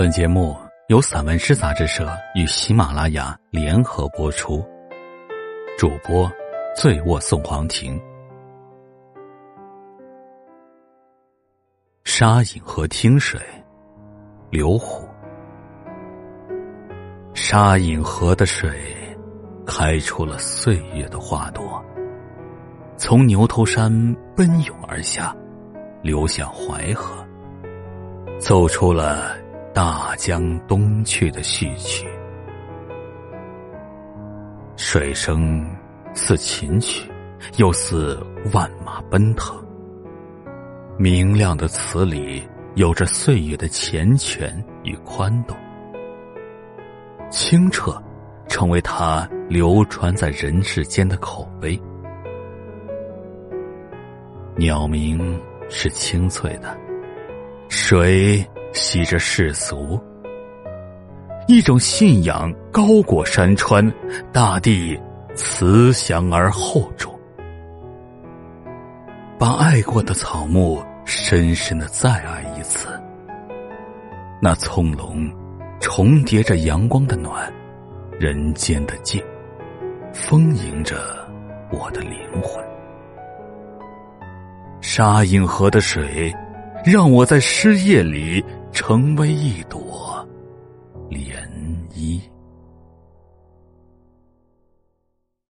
本节目由散文诗杂志社与喜马拉雅联合播出，主播醉卧宋黄庭。沙隐河听水，刘虎。沙隐河的水，开出了岁月的花朵，从牛头山奔涌而下，流向淮河，奏出了。大江东去的序曲，水声似琴曲，又似万马奔腾。明亮的词里有着岁月的缱绻与宽动，清澈成为它流传在人世间的口碑。鸟鸣是清脆的，水。吸着世俗，一种信仰高过山川，大地慈祥而厚重，把爱过的草木深深的再爱一次。那葱茏重叠着阳光的暖，人间的静，丰盈着我的灵魂。沙隐河的水，让我在湿夜里。成为一朵涟漪。